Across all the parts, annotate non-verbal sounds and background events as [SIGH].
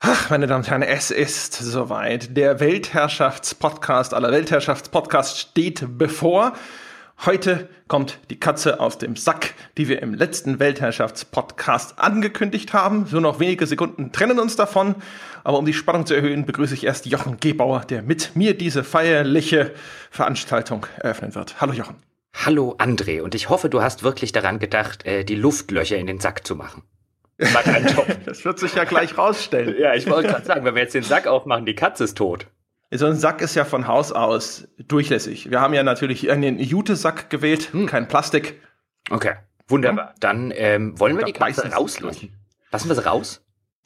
Ach, meine Damen und Herren, es ist soweit. Der Weltherrschaftspodcast aller Weltherrschaftspodcasts steht bevor. Heute kommt die Katze aus dem Sack, die wir im letzten Weltherrschaftspodcast angekündigt haben. So noch wenige Sekunden trennen uns davon. Aber um die Spannung zu erhöhen, begrüße ich erst Jochen Gebauer, der mit mir diese feierliche Veranstaltung eröffnen wird. Hallo Jochen. Hallo André. Und ich hoffe, du hast wirklich daran gedacht, äh, die Luftlöcher in den Sack zu machen. Das war kein [LAUGHS] Job. Das wird sich ja gleich rausstellen. ja, ich wollte gerade sagen, wenn wir jetzt den Sack aufmachen, die Katze ist tot. So ein Sack ist ja von Haus aus durchlässig. Wir haben ja natürlich einen Jute-Sack gewählt, hm. kein Plastik. Okay, wunderbar. Dann ähm, wollen wir die Katze rauslassen. Lassen wir sie raus?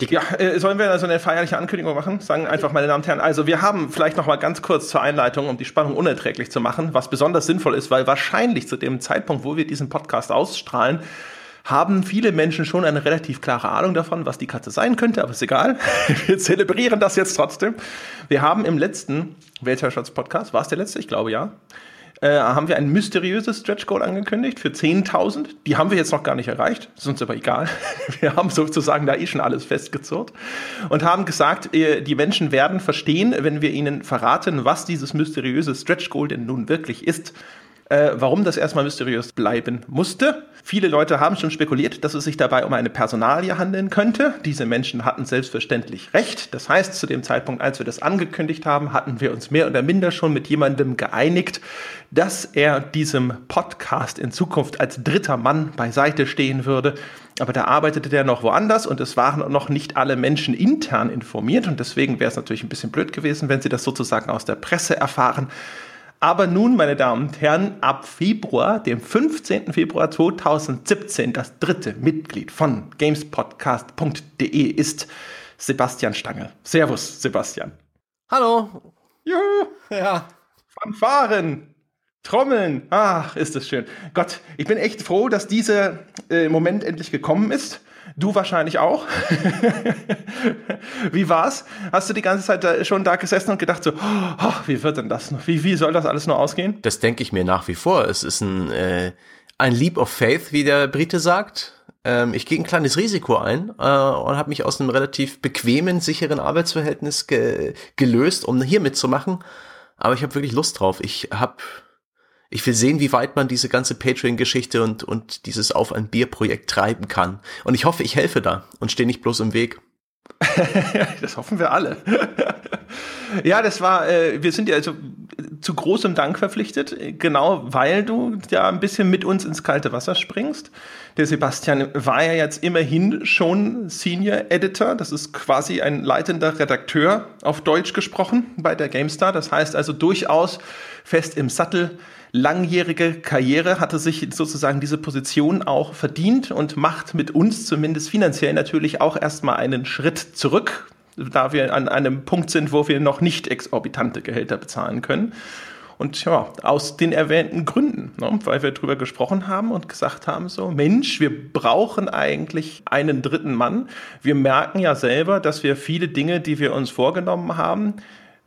Ja, äh, sollen wir so eine feierliche Ankündigung machen? Sagen einfach, meine Damen und Herren, also wir haben vielleicht noch mal ganz kurz zur Einleitung, um die Spannung unerträglich zu machen, was besonders sinnvoll ist, weil wahrscheinlich zu dem Zeitpunkt, wo wir diesen Podcast ausstrahlen, haben viele Menschen schon eine relativ klare Ahnung davon, was die Katze sein könnte, aber ist egal. [LAUGHS] Wir zelebrieren das jetzt trotzdem. Wir haben im letzten Weltherrschaftspodcast, war es der letzte? Ich glaube ja. Äh, haben wir ein mysteriöses Stretch Goal angekündigt für 10.000. Die haben wir jetzt noch gar nicht erreicht, ist uns aber egal. [LAUGHS] Wir haben sozusagen da eh schon alles festgezurrt und haben gesagt, äh, die Menschen werden verstehen, wenn wir ihnen verraten, was dieses mysteriöse Stretch Goal denn nun wirklich ist äh, warum das erstmal mysteriös bleiben musste. Viele Leute haben schon spekuliert, dass es sich dabei um eine Personalie handeln könnte. Diese Menschen hatten selbstverständlich recht. Das heißt, zu dem Zeitpunkt, als wir das angekündigt haben, hatten wir uns mehr oder minder schon mit jemandem geeinigt, dass er diesem Podcast in Zukunft als dritter Mann beiseite stehen würde. Aber da arbeitete der noch woanders und es waren noch nicht alle Menschen intern informiert und deswegen wäre es natürlich ein bisschen blöd gewesen, wenn sie das sozusagen aus der Presse erfahren. Aber nun, meine Damen und Herren, ab Februar, dem 15. Februar 2017, das dritte Mitglied von gamespodcast.de ist Sebastian Stange. Servus, Sebastian. Hallo. Juhu. Ja. Fanfaren. Trommeln. Ach, ist das schön. Gott, ich bin echt froh, dass dieser äh, Moment endlich gekommen ist. Du wahrscheinlich auch. wie war's? Hast du die ganze Zeit schon da gesessen und gedacht so, oh, wie wird denn das? Wie, wie soll das alles nur ausgehen? Das denke ich mir nach wie vor. Es ist ein, äh, ein Leap of Faith, wie der Brite sagt. Ähm, ich gehe ein kleines Risiko ein äh, und habe mich aus einem relativ bequemen, sicheren Arbeitsverhältnis ge gelöst, um hier mitzumachen. Aber ich habe wirklich Lust drauf. Ich habe ich will sehen, wie weit man diese ganze Patreon-Geschichte und, und dieses Auf ein Bier-Projekt treiben kann. Und ich hoffe, ich helfe da und stehe nicht bloß im Weg. [LAUGHS] das hoffen wir alle. ja, das war, äh, wir sind ja also zu großem Dank verpflichtet, genau weil du ja ein bisschen mit uns ins kalte Wasser springst. Der Sebastian war ja jetzt immerhin schon Senior Editor, das ist quasi ein leitender Redakteur auf Deutsch gesprochen bei der GameStar. Das heißt also durchaus fest im Sattel langjährige Karriere, hatte sich sozusagen diese Position auch verdient und macht mit uns zumindest finanziell natürlich auch erstmal einen Schritt zurück, da wir an einem Punkt sind, wo wir noch nicht exorbitante Gehälter bezahlen können. Und ja, aus den erwähnten Gründen, ne, weil wir drüber gesprochen haben und gesagt haben, so, Mensch, wir brauchen eigentlich einen dritten Mann. Wir merken ja selber, dass wir viele Dinge, die wir uns vorgenommen haben,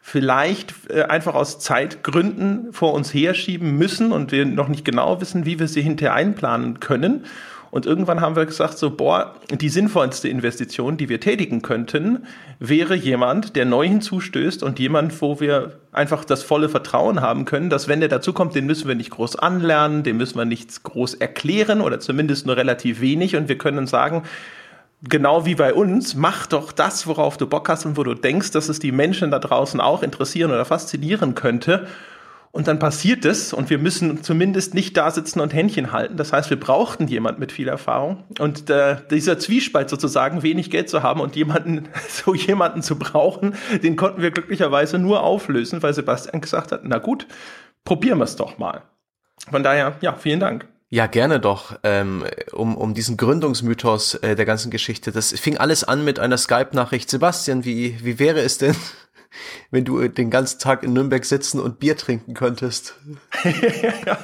vielleicht äh, einfach aus Zeitgründen vor uns herschieben müssen und wir noch nicht genau wissen, wie wir sie hinterher einplanen können. Und irgendwann haben wir gesagt, so, boah, die sinnvollste Investition, die wir tätigen könnten, wäre jemand, der neu hinzustößt und jemand, wo wir einfach das volle Vertrauen haben können, dass wenn der dazukommt, den müssen wir nicht groß anlernen, den müssen wir nichts groß erklären oder zumindest nur relativ wenig und wir können sagen, genau wie bei uns, mach doch das, worauf du Bock hast und wo du denkst, dass es die Menschen da draußen auch interessieren oder faszinieren könnte. Und dann passiert es und wir müssen zumindest nicht da sitzen und Händchen halten. Das heißt, wir brauchten jemand mit viel Erfahrung. Und äh, dieser Zwiespalt sozusagen, wenig Geld zu haben und jemanden, [LAUGHS] so jemanden zu brauchen, den konnten wir glücklicherweise nur auflösen, weil Sebastian gesagt hat, na gut, probieren wir es doch mal. Von daher, ja, vielen Dank. Ja, gerne doch, ähm, um, um diesen Gründungsmythos äh, der ganzen Geschichte. Das fing alles an mit einer Skype-Nachricht. Sebastian, wie, wie wäre es denn, [LAUGHS] wenn du den ganzen Tag in Nürnberg sitzen und Bier trinken könntest? [LAUGHS] ja.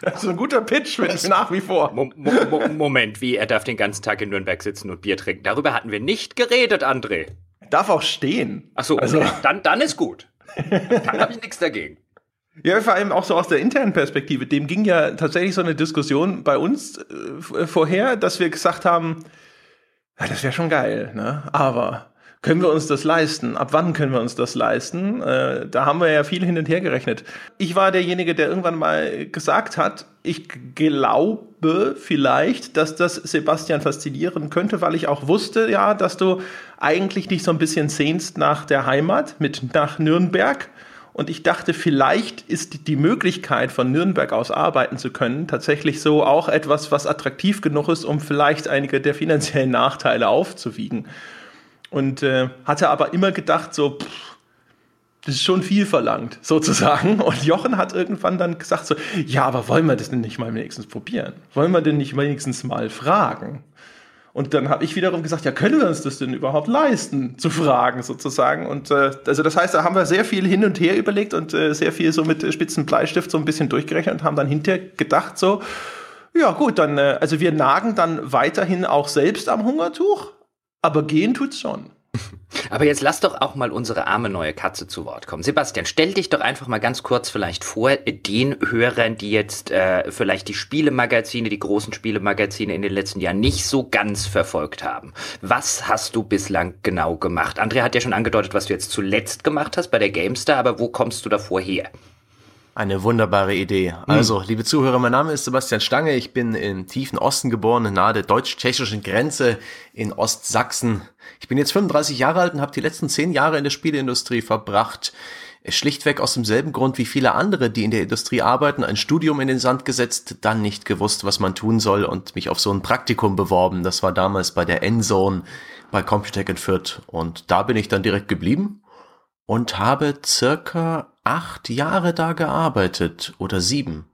Das ist ein guter Pitch mit nach wie vor. Mo Mo Moment, wie er darf den ganzen Tag in Nürnberg sitzen und Bier trinken. Darüber hatten wir nicht geredet, André. Darf auch stehen. Ach so, also. dann, dann ist gut. Dann habe ich nichts dagegen. Ja, vor allem auch so aus der internen Perspektive. Dem ging ja tatsächlich so eine Diskussion bei uns äh, vorher, dass wir gesagt haben, ja, das wäre schon geil, ne? Aber können wir uns das leisten? Ab wann können wir uns das leisten? Äh, da haben wir ja viel hin und her gerechnet. Ich war derjenige, der irgendwann mal gesagt hat, ich glaube vielleicht, dass das Sebastian faszinieren könnte, weil ich auch wusste, ja, dass du eigentlich dich so ein bisschen sehnst nach der Heimat, mit nach Nürnberg. Und ich dachte, vielleicht ist die Möglichkeit, von Nürnberg aus arbeiten zu können, tatsächlich so auch etwas, was attraktiv genug ist, um vielleicht einige der finanziellen Nachteile aufzuwiegen. Und äh, hatte aber immer gedacht, so, pff, das ist schon viel verlangt, sozusagen. Und Jochen hat irgendwann dann gesagt, so, ja, aber wollen wir das denn nicht mal wenigstens probieren? Wollen wir denn nicht wenigstens mal fragen? Und dann habe ich wiederum gesagt, ja, können wir uns das denn überhaupt leisten, zu fragen sozusagen? Und äh, also das heißt, da haben wir sehr viel hin und her überlegt und äh, sehr viel so mit spitzen Bleistift so ein bisschen durchgerechnet und haben dann hinterher gedacht, so, ja gut, dann, äh, also wir nagen dann weiterhin auch selbst am Hungertuch, aber gehen tut's schon. [LAUGHS] Aber jetzt lass doch auch mal unsere arme neue Katze zu Wort kommen. Sebastian, stell dich doch einfach mal ganz kurz vielleicht vor den Hörern, die jetzt äh, vielleicht die Spielemagazine, die großen Spielemagazine in den letzten Jahren nicht so ganz verfolgt haben. Was hast du bislang genau gemacht? Andrea hat ja schon angedeutet, was du jetzt zuletzt gemacht hast bei der GameStar, aber wo kommst du davor her? Eine wunderbare Idee. Also, liebe Zuhörer, mein Name ist Sebastian Stange. Ich bin im tiefen Osten geboren, nahe der deutsch-tschechischen Grenze in Ostsachsen. Ich bin jetzt 35 Jahre alt und habe die letzten zehn Jahre in der Spieleindustrie verbracht. Schlichtweg aus demselben Grund wie viele andere, die in der Industrie arbeiten, ein Studium in den Sand gesetzt, dann nicht gewusst, was man tun soll und mich auf so ein Praktikum beworben. Das war damals bei der Endzone bei Computec in Fürth. Und da bin ich dann direkt geblieben und habe circa acht Jahre da gearbeitet oder sieben.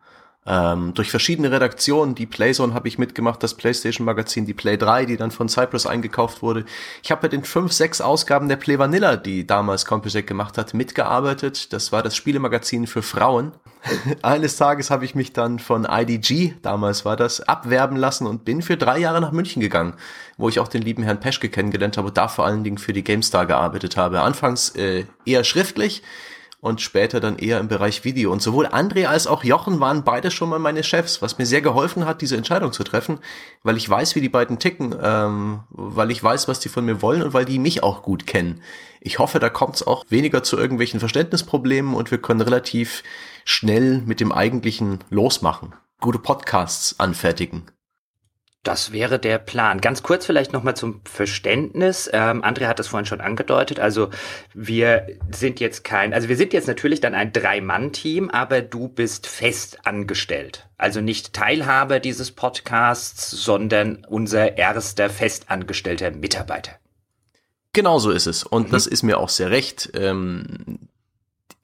Ähm, durch verschiedene Redaktionen, die Playzone habe ich mitgemacht, das PlayStation Magazin, die Play 3, die dann von Cypress eingekauft wurde. Ich habe bei den fünf, sechs Ausgaben der Play Vanilla, die damals Compusec gemacht hat, mitgearbeitet. Das war das Spielemagazin für Frauen. [LAUGHS] Eines Tages habe ich mich dann von IDG, damals war das, abwerben lassen und bin für drei Jahre nach München gegangen, wo ich auch den lieben Herrn Peschke kennengelernt habe und da vor allen Dingen für die GameStar gearbeitet habe. Anfangs äh, eher schriftlich, und später dann eher im Bereich Video. Und sowohl André als auch Jochen waren beide schon mal meine Chefs, was mir sehr geholfen hat, diese Entscheidung zu treffen, weil ich weiß, wie die beiden ticken, ähm, weil ich weiß, was die von mir wollen und weil die mich auch gut kennen. Ich hoffe, da kommt es auch weniger zu irgendwelchen Verständnisproblemen und wir können relativ schnell mit dem eigentlichen losmachen. Gute Podcasts anfertigen. Das wäre der Plan. Ganz kurz vielleicht nochmal zum Verständnis. Ähm, André hat das vorhin schon angedeutet. Also wir sind jetzt kein, also wir sind jetzt natürlich dann ein Drei-Mann-Team, aber du bist fest angestellt. Also nicht Teilhaber dieses Podcasts, sondern unser erster festangestellter Mitarbeiter. Genau so ist es. Und mhm. das ist mir auch sehr recht. Ähm,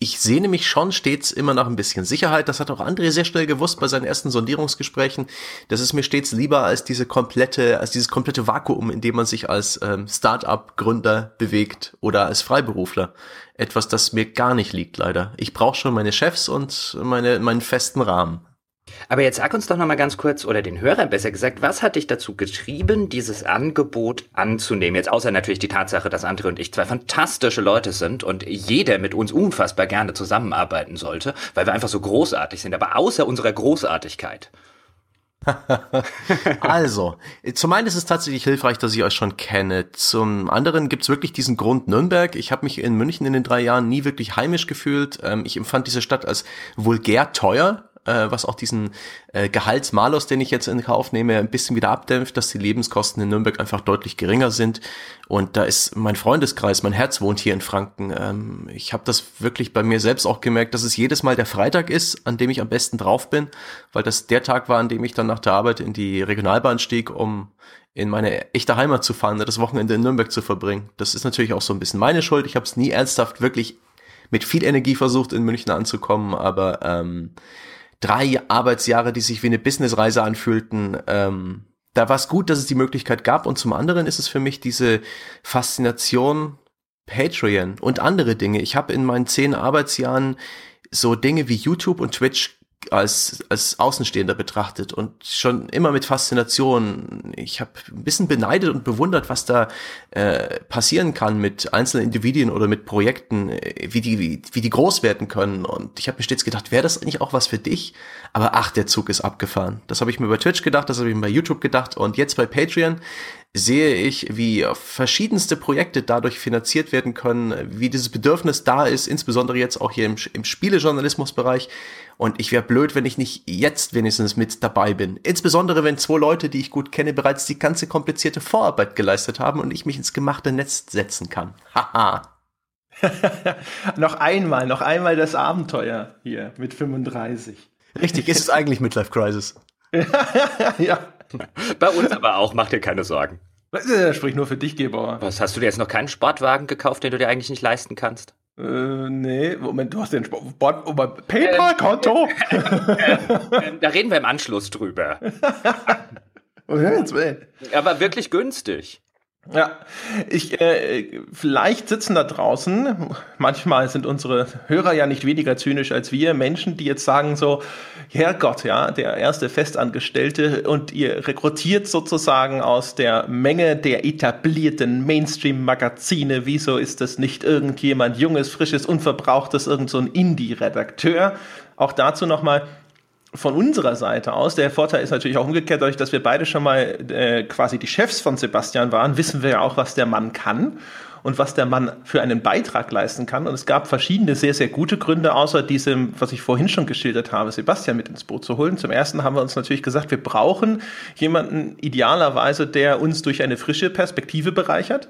ich sehne mich schon stets immer nach ein bisschen Sicherheit. Das hat auch André sehr schnell gewusst bei seinen ersten Sondierungsgesprächen. Das ist mir stets lieber als diese komplette, als dieses komplette Vakuum, in dem man sich als ähm, Start-up-Gründer bewegt oder als Freiberufler. Etwas, das mir gar nicht liegt, leider. Ich brauche schon meine Chefs und meine, meinen festen Rahmen. Aber jetzt sag uns doch noch mal ganz kurz, oder den Hörern besser gesagt, was hat dich dazu getrieben, dieses Angebot anzunehmen? Jetzt außer natürlich die Tatsache, dass André und ich zwei fantastische Leute sind und jeder mit uns unfassbar gerne zusammenarbeiten sollte, weil wir einfach so großartig sind. Aber außer unserer Großartigkeit. [LAUGHS] also, zum einen ist es tatsächlich hilfreich, dass ich euch schon kenne. Zum anderen gibt's wirklich diesen Grund Nürnberg. Ich habe mich in München in den drei Jahren nie wirklich heimisch gefühlt. Ähm, ich empfand diese Stadt als vulgär teuer äh, was auch diesen äh, Gehaltsmalus, den ich jetzt in Kauf nehme, ein bisschen wieder abdämpft, dass die Lebenskosten in Nürnberg einfach deutlich geringer sind. Und da ist mein Freundeskreis, mein Herz wohnt hier in Franken. Ähm, ich habe das wirklich bei mir selbst auch gemerkt, dass es jedes Mal der Freitag ist, an dem ich am besten drauf bin, weil das der Tag war, an dem ich dann nach der Arbeit in die Regionalbahn stieg, um in meine echte Heimat zu fahren, das Wochenende in Nürnberg zu verbringen. Das ist natürlich auch so ein bisschen meine Schuld. Ich habe es nie ernsthaft wirklich mit viel Energie versucht, in München anzukommen, aber ähm, drei Arbeitsjahre, die sich wie eine Businessreise anfühlten. Ähm, da war es gut, dass es die Möglichkeit gab. Und zum anderen ist es für mich diese Faszination Patreon und andere Dinge. Ich habe in meinen zehn Arbeitsjahren so Dinge wie YouTube und Twitch als, als Außenstehender betrachtet und schon immer mit Faszination. Ich habe ein bisschen beneidet und bewundert, was da äh, passieren kann mit einzelnen Individuen oder mit Projekten, äh, wie die, wie, wie die groß werden können. Und ich habe mir stets gedacht, wäre das eigentlich auch was für dich? Aber ach, der Zug ist abgefahren. Das habe ich mir bei Twitch gedacht, das habe ich mir bei YouTube gedacht und jetzt bei Patreon sehe ich, wie verschiedenste Projekte dadurch finanziert werden können, wie dieses Bedürfnis da ist, insbesondere jetzt auch hier im, im Spielejournalismusbereich. Und ich wäre blöd, wenn ich nicht jetzt wenigstens mit dabei bin. Insbesondere wenn zwei Leute, die ich gut kenne, bereits die ganze komplizierte Vorarbeit geleistet haben und ich mich ins gemachte Netz setzen kann. Haha. [LAUGHS] noch einmal, noch einmal das Abenteuer hier mit 35. Richtig, ist es eigentlich Midlife Crisis? [LAUGHS] ja. Bei uns aber auch, mach dir keine Sorgen. Das spricht nur für dich, Gebauer. Was, hast du dir jetzt noch keinen Sportwagen gekauft, den du dir eigentlich nicht leisten kannst? Äh, nee, Moment, du hast den Sport, oh, PayPal-Konto? Äh, [LAUGHS] da reden wir im Anschluss drüber. [LAUGHS] Aber wirklich günstig. Ja, ich, äh, vielleicht sitzen da draußen, manchmal sind unsere Hörer ja nicht weniger zynisch als wir, Menschen, die jetzt sagen so, Herrgott, ja, der erste Festangestellte und ihr rekrutiert sozusagen aus der Menge der etablierten Mainstream-Magazine, wieso ist das nicht irgendjemand Junges, Frisches, Unverbrauchtes, irgend so ein Indie-Redakteur? Auch dazu nochmal, von unserer Seite aus, der Vorteil ist natürlich auch umgekehrt, dadurch, dass wir beide schon mal äh, quasi die Chefs von Sebastian waren, wissen wir ja auch, was der Mann kann und was der Mann für einen Beitrag leisten kann. Und es gab verschiedene sehr, sehr gute Gründe, außer diesem, was ich vorhin schon geschildert habe, Sebastian mit ins Boot zu holen. Zum ersten haben wir uns natürlich gesagt, wir brauchen jemanden idealerweise, der uns durch eine frische Perspektive bereichert.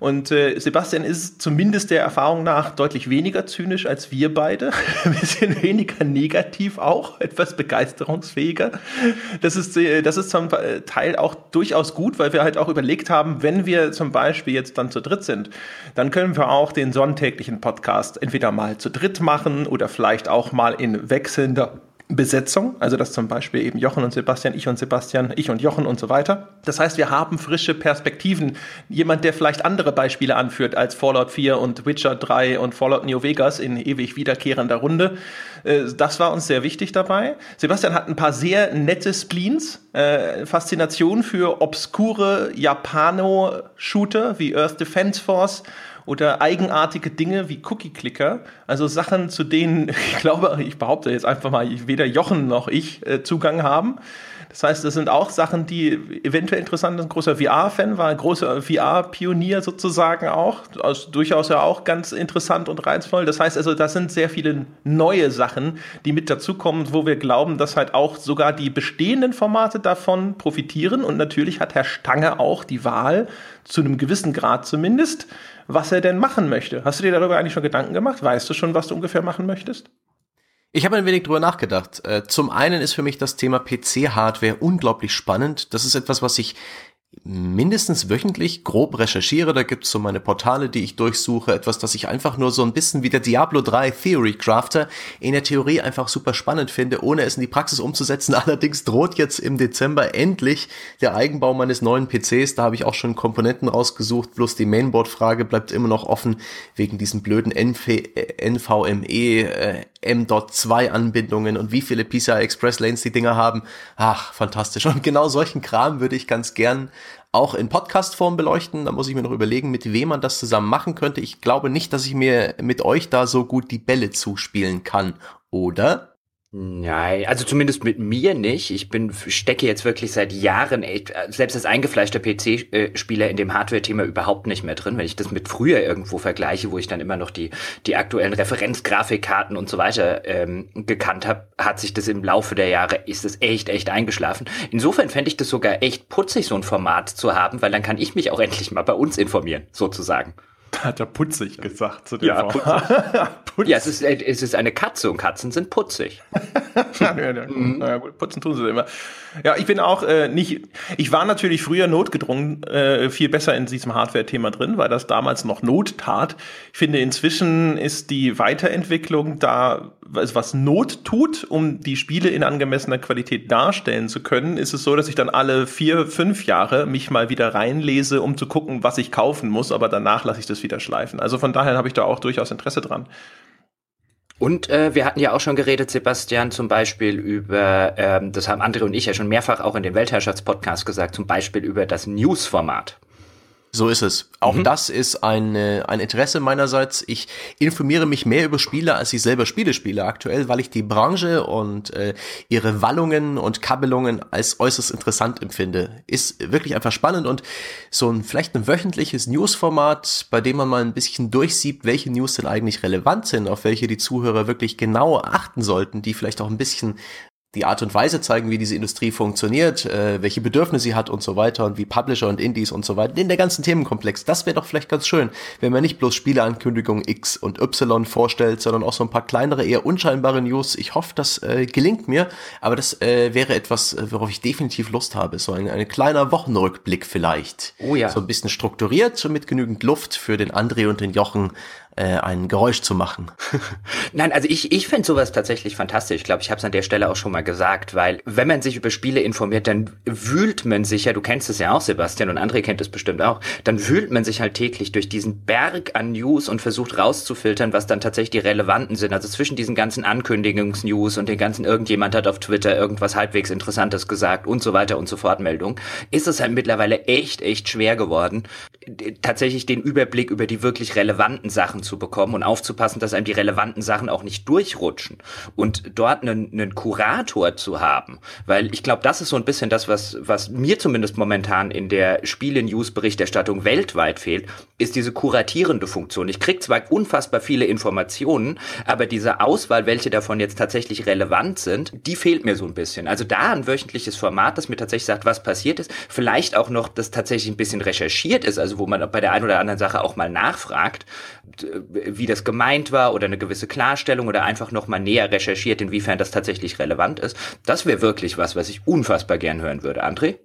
Und äh, Sebastian ist zumindest der Erfahrung nach deutlich weniger zynisch als wir beide. [LAUGHS] Ein bisschen weniger negativ auch, etwas begeisterungsfähiger. Das ist, äh, das ist zum Teil auch durchaus gut, weil wir halt auch überlegt haben, wenn wir zum Beispiel jetzt dann zu dritt sind, dann können wir auch den sonntäglichen Podcast entweder mal zu dritt machen oder vielleicht auch mal in wechselnder Besetzung, also dass zum Beispiel eben Jochen und Sebastian, ich und Sebastian, ich und Jochen und so weiter. Das heißt, wir haben frische Perspektiven. Jemand, der vielleicht andere Beispiele anführt als Fallout 4 und Witcher 3 und Fallout New Vegas in ewig wiederkehrender Runde. Äh, das war uns sehr wichtig dabei. Sebastian hat ein paar sehr nette Spleens, äh, Faszination für obskure Japano-Shooter wie Earth Defense Force oder eigenartige Dinge wie Cookie-Clicker, also Sachen, zu denen [LAUGHS] ich glaube, ich behaupte jetzt einfach mal, weder Jochen noch ich äh, Zugang haben. Das heißt, das sind auch Sachen, die eventuell interessant sind. Ein großer VR-Fan war, ein großer VR-Pionier sozusagen auch. Also durchaus ja auch ganz interessant und reizvoll. Das heißt also, das sind sehr viele neue Sachen, die mit dazukommen, wo wir glauben, dass halt auch sogar die bestehenden Formate davon profitieren. Und natürlich hat Herr Stange auch die Wahl, zu einem gewissen Grad zumindest, was er denn machen möchte. Hast du dir darüber eigentlich schon Gedanken gemacht? Weißt du schon, was du ungefähr machen möchtest? Ich habe ein wenig drüber nachgedacht. Äh, zum einen ist für mich das Thema PC-Hardware unglaublich spannend. Das ist etwas, was ich mindestens wöchentlich grob recherchiere. Da gibt's so meine Portale, die ich durchsuche. Etwas, das ich einfach nur so ein bisschen wie der Diablo 3 Theory Crafter in der Theorie einfach super spannend finde, ohne es in die Praxis umzusetzen. [LAUGHS] Allerdings droht jetzt im Dezember endlich der Eigenbau meines neuen PCs. Da habe ich auch schon Komponenten rausgesucht. Bloß die Mainboard-Frage bleibt immer noch offen wegen diesen blöden NV NVMe äh, M.2 Anbindungen und wie viele PCI Express Lanes die Dinger haben. Ach, fantastisch. Und genau solchen Kram würde ich ganz gern auch in Podcast-Form beleuchten. Da muss ich mir noch überlegen, mit wem man das zusammen machen könnte. Ich glaube nicht, dass ich mir mit euch da so gut die Bälle zuspielen kann. Oder? Nein, also zumindest mit mir nicht. Ich bin stecke jetzt wirklich seit Jahren selbst als eingefleischter PC-Spieler in dem Hardware-Thema überhaupt nicht mehr drin. Wenn ich das mit früher irgendwo vergleiche, wo ich dann immer noch die die aktuellen Referenzgrafikkarten und so weiter ähm, gekannt habe, hat sich das im Laufe der Jahre ist es echt echt eingeschlafen. Insofern fände ich das sogar echt putzig, so ein Format zu haben, weil dann kann ich mich auch [LAUGHS] endlich mal bei uns informieren, sozusagen. Hat er putzig gesagt zu dem ja, putzig. [LAUGHS] ja, es ist, es ist eine Katze und Katzen sind putzig. [LAUGHS] ja, ja, ja. Mhm. Naja, putzen tun sie immer. Ja, ich bin auch äh, nicht, ich war natürlich früher notgedrungen äh, viel besser in diesem Hardware-Thema drin, weil das damals noch Not tat. Ich finde, inzwischen ist die Weiterentwicklung da, was Not tut, um die Spiele in angemessener Qualität darstellen zu können, ist es so, dass ich dann alle vier, fünf Jahre mich mal wieder reinlese, um zu gucken, was ich kaufen muss, aber danach lasse ich das wieder schleifen. Also von daher habe ich da auch durchaus Interesse dran. Und äh, wir hatten ja auch schon geredet, Sebastian, zum Beispiel über, ähm, das haben André und ich ja schon mehrfach auch in den Weltherrschaftspodcast gesagt, zum Beispiel über das News-Format. So ist es. Auch mhm. das ist ein, ein Interesse meinerseits. Ich informiere mich mehr über Spiele, als ich selber Spiele spiele aktuell, weil ich die Branche und äh, ihre Wallungen und Kabelungen als äußerst interessant empfinde. Ist wirklich einfach spannend und so ein vielleicht ein wöchentliches Newsformat, bei dem man mal ein bisschen durchsieht, welche News denn eigentlich relevant sind, auf welche die Zuhörer wirklich genau achten sollten, die vielleicht auch ein bisschen die Art und Weise zeigen, wie diese Industrie funktioniert, äh, welche Bedürfnisse sie hat und so weiter und wie Publisher und Indies und so weiter, in der ganzen Themenkomplex. Das wäre doch vielleicht ganz schön, wenn man nicht bloß Spieleankündigungen X und Y vorstellt, sondern auch so ein paar kleinere, eher unscheinbare News. Ich hoffe, das äh, gelingt mir, aber das äh, wäre etwas, äh, worauf ich definitiv Lust habe. So ein, ein kleiner Wochenrückblick vielleicht. Oh ja. So ein bisschen strukturiert, so mit genügend Luft für den André und den Jochen, äh, ein Geräusch zu machen. [LAUGHS] Nein, also ich, ich finde sowas tatsächlich fantastisch. Ich glaube, ich habe es an der Stelle auch schon mal gesagt, weil wenn man sich über Spiele informiert, dann wühlt man sich ja, du kennst es ja auch, Sebastian, und André kennt es bestimmt auch, dann wühlt man sich halt täglich durch diesen Berg an News und versucht rauszufiltern, was dann tatsächlich die relevanten sind. Also zwischen diesen ganzen Ankündigungsnews und den ganzen irgendjemand hat auf Twitter irgendwas halbwegs Interessantes gesagt und so weiter und so fort Meldung, ist es halt mittlerweile echt, echt schwer geworden, tatsächlich den Überblick über die wirklich relevanten Sachen zu bekommen und aufzupassen, dass einem die relevanten Sachen auch nicht durchrutschen und dort einen, einen Kurator zu haben, weil ich glaube, das ist so ein bisschen das, was, was mir zumindest momentan in der Spiele-News-Berichterstattung weltweit fehlt, ist diese kuratierende Funktion. Ich krieg zwar unfassbar viele Informationen, aber diese Auswahl, welche davon jetzt tatsächlich relevant sind, die fehlt mir so ein bisschen. Also da ein wöchentliches Format, das mir tatsächlich sagt, was passiert ist, vielleicht auch noch, das tatsächlich ein bisschen recherchiert ist, also wo man bei der einen oder anderen Sache auch mal nachfragt, wie das gemeint war oder eine gewisse Klarstellung oder einfach noch mal näher recherchiert, inwiefern das tatsächlich relevant ist. Das wäre wirklich was, was ich unfassbar gern hören würde. André?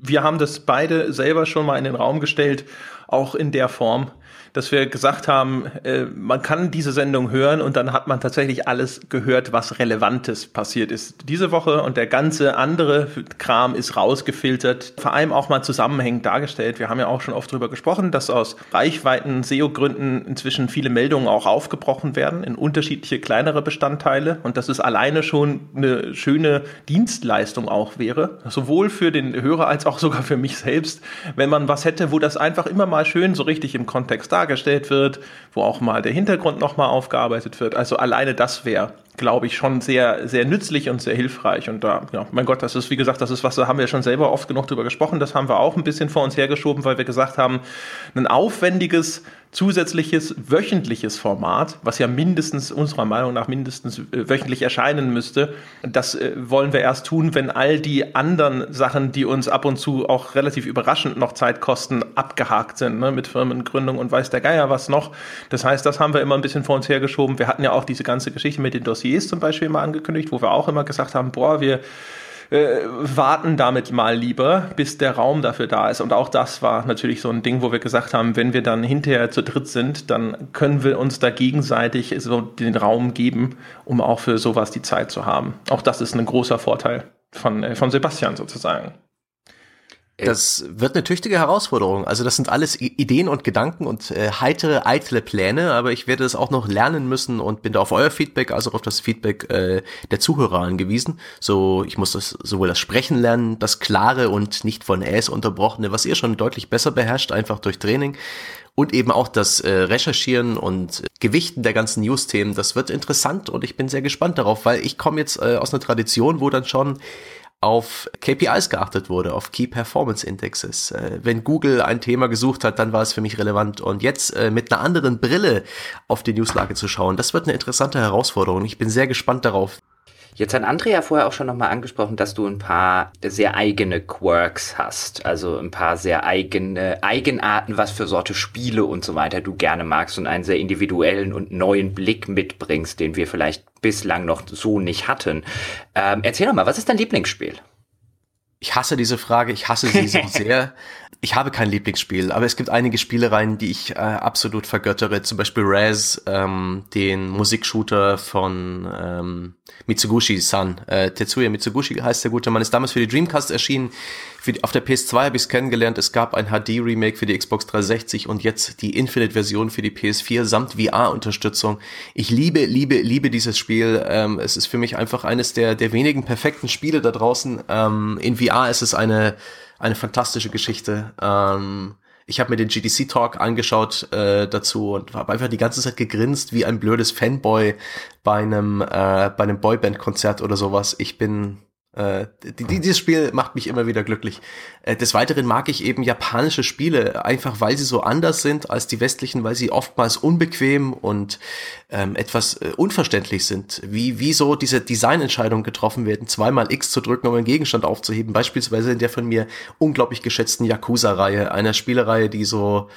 Wir haben das beide selber schon mal in den Raum gestellt, auch in der Form dass wir gesagt haben, äh, man kann diese Sendung hören und dann hat man tatsächlich alles gehört, was Relevantes passiert ist diese Woche und der ganze andere Kram ist rausgefiltert, vor allem auch mal zusammenhängend dargestellt. Wir haben ja auch schon oft darüber gesprochen, dass aus Reichweiten SEO-Gründen inzwischen viele Meldungen auch aufgebrochen werden in unterschiedliche kleinere Bestandteile und dass es alleine schon eine schöne Dienstleistung auch wäre, sowohl für den Hörer als auch sogar für mich selbst, wenn man was hätte, wo das einfach immer mal schön so richtig im Kontext da dargestellt wird, wo auch mal der Hintergrund nochmal aufgearbeitet wird. Also alleine das wäre, glaube ich, schon sehr, sehr nützlich und sehr hilfreich. Und da, ja, mein Gott, das ist, wie gesagt, das ist was, da haben wir schon selber oft genug drüber gesprochen. Das haben wir auch ein bisschen vor uns hergeschoben, weil wir gesagt haben, ein aufwendiges zusätzliches wöchentliches Format, was ja mindestens unserer Meinung nach mindestens äh, wöchentlich erscheinen müsste. Das äh, wollen wir erst tun, wenn all die anderen Sachen, die uns ab und zu auch relativ überraschend noch Zeit kosten, abgehakt sind, ne, mit Firmengründung und weiß der Geier was noch. Das heißt, das haben wir immer ein bisschen vor uns hergeschoben. Wir hatten ja auch diese ganze Geschichte mit den Dossiers zum Beispiel mal angekündigt, wo wir auch immer gesagt haben, boah, wir äh, warten damit mal lieber, bis der Raum dafür da ist. Und auch das war natürlich so ein Ding, wo wir gesagt haben, wenn wir dann hinterher zu dritt sind, dann können wir uns da gegenseitig so den Raum geben, um auch für sowas die Zeit zu haben. Auch das ist ein großer Vorteil von, äh, von Sebastian sozusagen. Äh, das wird eine tüchtige Herausforderung. Also das sind alles Ideen und Gedanken und äh, heitere, eitle Pläne, aber ich werde es auch noch lernen müssen und bin da auf euer Feedback, also auf das Feedback äh, der Zuhörer angewiesen. So, ich muss das sowohl das Sprechen lernen, das klare und nicht von Äs unterbrochene, was ihr schon deutlich besser beherrscht, einfach durch Training. Und eben auch das äh, Recherchieren und äh, Gewichten der ganzen News-Themen, das wird interessant und ich bin sehr gespannt darauf, weil ich komme jetzt äh, aus einer Tradition, wo dann schon auf KPIs geachtet wurde, auf Key Performance Indexes. Äh, wenn Google ein Thema gesucht hat, dann war es für mich relevant. Und jetzt äh, mit einer anderen Brille auf die Newslage zu schauen, das wird eine interessante Herausforderung. Ich bin sehr gespannt darauf. Jetzt hat Andrea vorher auch schon nochmal angesprochen, dass du ein paar sehr eigene Quirks hast. Also ein paar sehr eigene Eigenarten, was für Sorte Spiele und so weiter du gerne magst und einen sehr individuellen und neuen Blick mitbringst, den wir vielleicht bislang noch so nicht hatten. Ähm, erzähl doch mal, was ist dein Lieblingsspiel? Ich hasse diese Frage, ich hasse sie so [LAUGHS] sehr. ich habe kein Lieblingsspiel, aber es gibt einige Spielereien, die ich äh, absolut vergöttere. Zum Beispiel Raz, ähm, den Musikshooter von ähm, Mitsugushi-san. Äh, Tetsuya Mitsugushi heißt der gute Mann, ist damals für die Dreamcast erschienen. Die, auf der PS2 habe ich es kennengelernt. Es gab ein HD-Remake für die Xbox 360 und jetzt die Infinite-Version für die PS4 samt VR-Unterstützung. Ich liebe, liebe, liebe dieses Spiel. Ähm, es ist für mich einfach eines der, der wenigen perfekten Spiele da draußen. Ähm, in VR ist es eine eine fantastische Geschichte. Ähm, ich habe mir den GDC Talk angeschaut äh, dazu und habe einfach die ganze Zeit gegrinst wie ein blödes Fanboy bei einem äh, bei einem Boyband Konzert oder sowas. Ich bin äh, die, dieses Spiel macht mich immer wieder glücklich. Äh, des Weiteren mag ich eben japanische Spiele, einfach weil sie so anders sind als die westlichen, weil sie oftmals unbequem und ähm, etwas äh, unverständlich sind. Wie, wie so diese Designentscheidungen getroffen werden, zweimal X zu drücken, um einen Gegenstand aufzuheben. Beispielsweise in der von mir unglaublich geschätzten Yakuza-Reihe, einer Spielereihe, die so